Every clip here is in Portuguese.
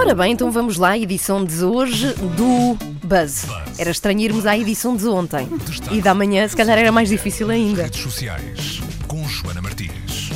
Ora bem, então vamos lá, edição de hoje do Buzz. Era estranho irmos à edição de ontem. E da manhã, se calhar, era mais difícil ainda. Redes sociais com Joana Martins.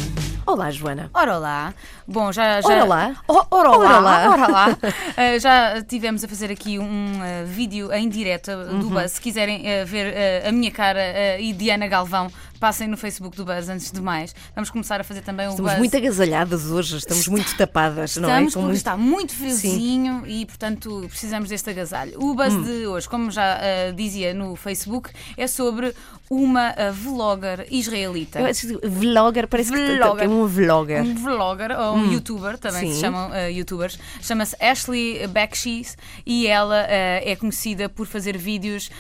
Olá, Joana. Ora lá. Bom, já. já... Ora lá. Oh, ora lá. Ora lá. Ora lá. Uh, já tivemos a fazer aqui um uh, vídeo em direto do Buzz. Se quiserem uh, ver uh, a minha cara uh, e Diana Galvão, passem no Facebook do Buzz antes de mais. Vamos começar a fazer também o Estamos Buzz. muito agasalhadas hoje, estamos muito tapadas, não é? Estamos muito- está muito friozinho e, portanto, precisamos deste agasalho. O buzz Hum. de hoje, como já ah, dizia no Facebook, é sobre uma ah, vlogger israelita. Eu acho que Vlogger, parece que Vlogger. é um vlogger. Um vlogger ou um youtuber, também Sim. se chamam ah, youtubers, chama-se Ashley Backshis e ela é conhecida por fazer vídeos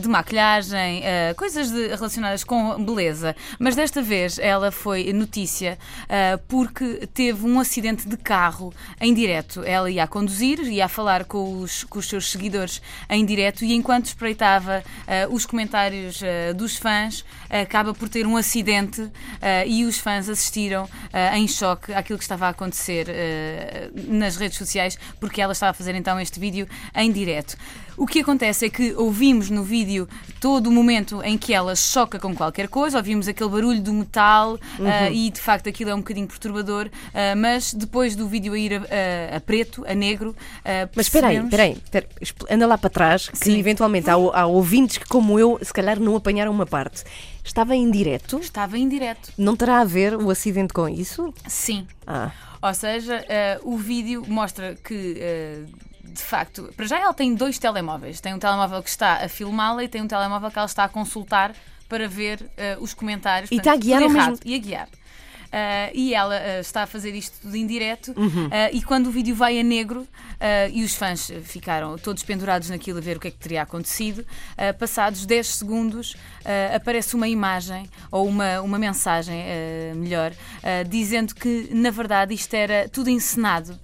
de maquilhagem, coisas de- relacionadas com beleza. Mas desta vez ela foi notícia ah, porque teve um acidente de carro em direto. Ela ia a conduzir, ia a falar com os, com os seus seguidores em direto e enquanto espreitava ah, os comentários ah, dos fãs, acaba por ter um acidente e os fãs assistiram em choque àquilo que estava a acontecer nas redes sociais, porque ela estava a fazer então este vídeo em direto. O que acontece é que ouvimos no vídeo todo o momento em que ela choca com qualquer coisa, ouvimos aquele barulho do metal ah, e de facto aquilo é um bocadinho perturbador, ah, mas depois do vídeo a ir a, a- a preto, a negro. ah, Mas espera aí, espera aí, anda lá para trás, que Sim. eventualmente há, há ouvintes que, como eu, se calhar não apanharam uma parte. Estava em direto, Estava em direto. não terá a ver o acidente com isso? Sim. Ah, Ou seja, eh, o vídeo mostra que. eh, de facto, para já ela tem dois telemóveis. Tem um telemóvel que está a filmá-la e tem um telemóvel que ela está a consultar para ver eh, os comentários. E está a Portanto, guiar ao errado. mesmo- E a guiar. Ah, e ela ah, está a fazer isto tudo em direto Uhum. ah, e quando o vídeo vai a negro e os fãs ficaram todos pendurados naquilo a ver o que é que teria acontecido passados 10 segundos aparece uma imagem ou uma, uma mensagem melhor dizendo que na verdade isto era tudo encenado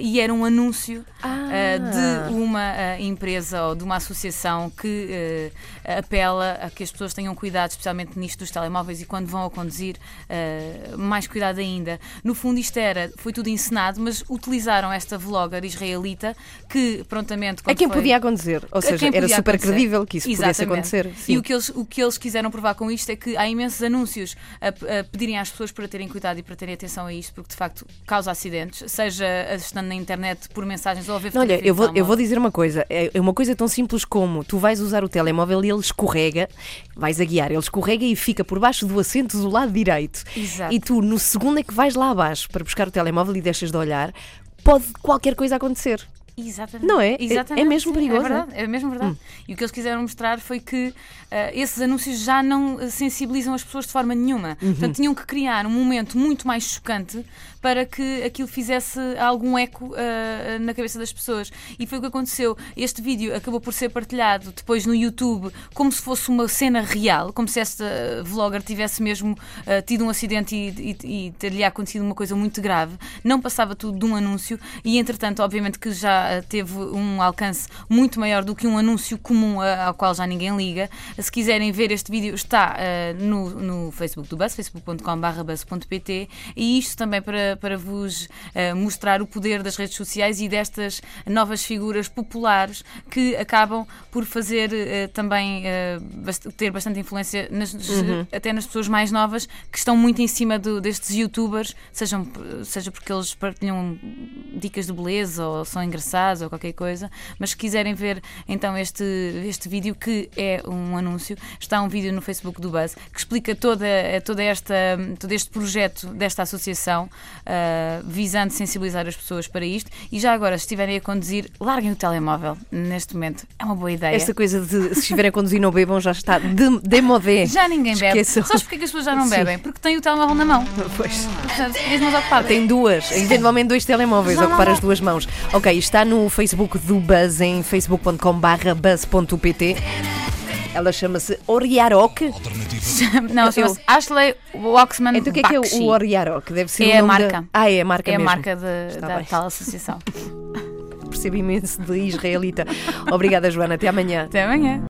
e era um anúncio Ah. de uma empresa ou de uma associação que apela a que as pessoas tenham cuidado, especialmente nisto dos telemóveis e quando vão a conduzir, mais cuidado ainda. No fundo, isto era, foi tudo encenado, mas utilizaram esta vlogger israelita que prontamente. a quem foi- podia acontecer, ou seja, era super acontecer. credível que isso pudesse Exatamente. acontecer. E Sim. o que, eles, o que eles quiseram provar com isto é que há imensos anúncios a, a pedirem às pessoas para terem cuidado e para terem atenção a isto, porque de facto causa acidentes, seja estando na internet por mensagens ou a ver Olha, eu vou, eu vou dizer uma coisa. É é uma coisa tão simples como tu vais usar o telemóvel e ele escorrega, vais a guiar, ele escorrega e fica por baixo do assento do lado direito. Exato. E tu, no segundo é que vais lá abaixo para buscar o telemóvel e deixas de olhar, pode qualquer coisa acontecer. Exatamente. Não é? É- Exatamente, é mesmo sim, perigoso, É verdade, é mesmo verdade. E o que eles quiseram mostrar foi que ah, esses anúncios já não ah, sensibilizam as pessoas de forma nenhuma. Portanto, tinham que criar um momento muito mais chocante para que aquilo fizesse algum eco ah, na cabeça das pessoas. E foi o que aconteceu. Este vídeo acabou por ser partilhado depois no YouTube como se fosse uma cena real, como se esta vlogger tivesse mesmo ah, tido um acidente e, e, e ter-lhe acontecido uma coisa muito grave. Não passava tudo de um anúncio e, entretanto, obviamente que já teve um alcance muito maior do que um anúncio comum ao qual já ninguém liga. Se quiserem ver este vídeo, está ah, no, no Facebook do Buzz, facebook.com.br buzz.pt e isto também para, para vos ah, mostrar o poder das redes sociais e destas novas figuras populares que acabam por fazer ah, também bast- ter bastante influência nas- até nas pessoas mais novas que estão muito em cima do- destes youtubers, sejam, seja porque eles partilham dicas de beleza ou são engraçados ou qualquer coisa, mas se quiserem ver então este, este vídeo que é um anúncio, está um vídeo no Facebook do Buzz que explica toda, toda esta, todo este projeto desta associação ah, visando sensibilizar as pessoas para isto e já agora se estiverem a conduzir, larguem o telemóvel neste momento, é uma boa ideia. Esta coisa de se estiverem a conduzir não bebam já está de, demodé. Já ninguém bebe. Sabes porquê que as pessoas já não Sim. bebem? Porque têm o telemóvel na mão. Pois. Portanto, as mãos ocupadas. Tem duas, eventualmente dois telemóveis Já ocupar as duas mãos. Ok, está no Facebook do Buzz em facebook.com/barra buzz.pt. Ela chama-se Oriarok. Não, chama-se Ashley Waxman Então o que é que é Bakshi. o Oriarok? Deve ser É o a nome da- marca. Ah, é a marca É a mesmo. marca de- Está da bem. tal associação. Percebo imenso de israelita. Obrigada, Joana. Até amanhã. Até amanhã.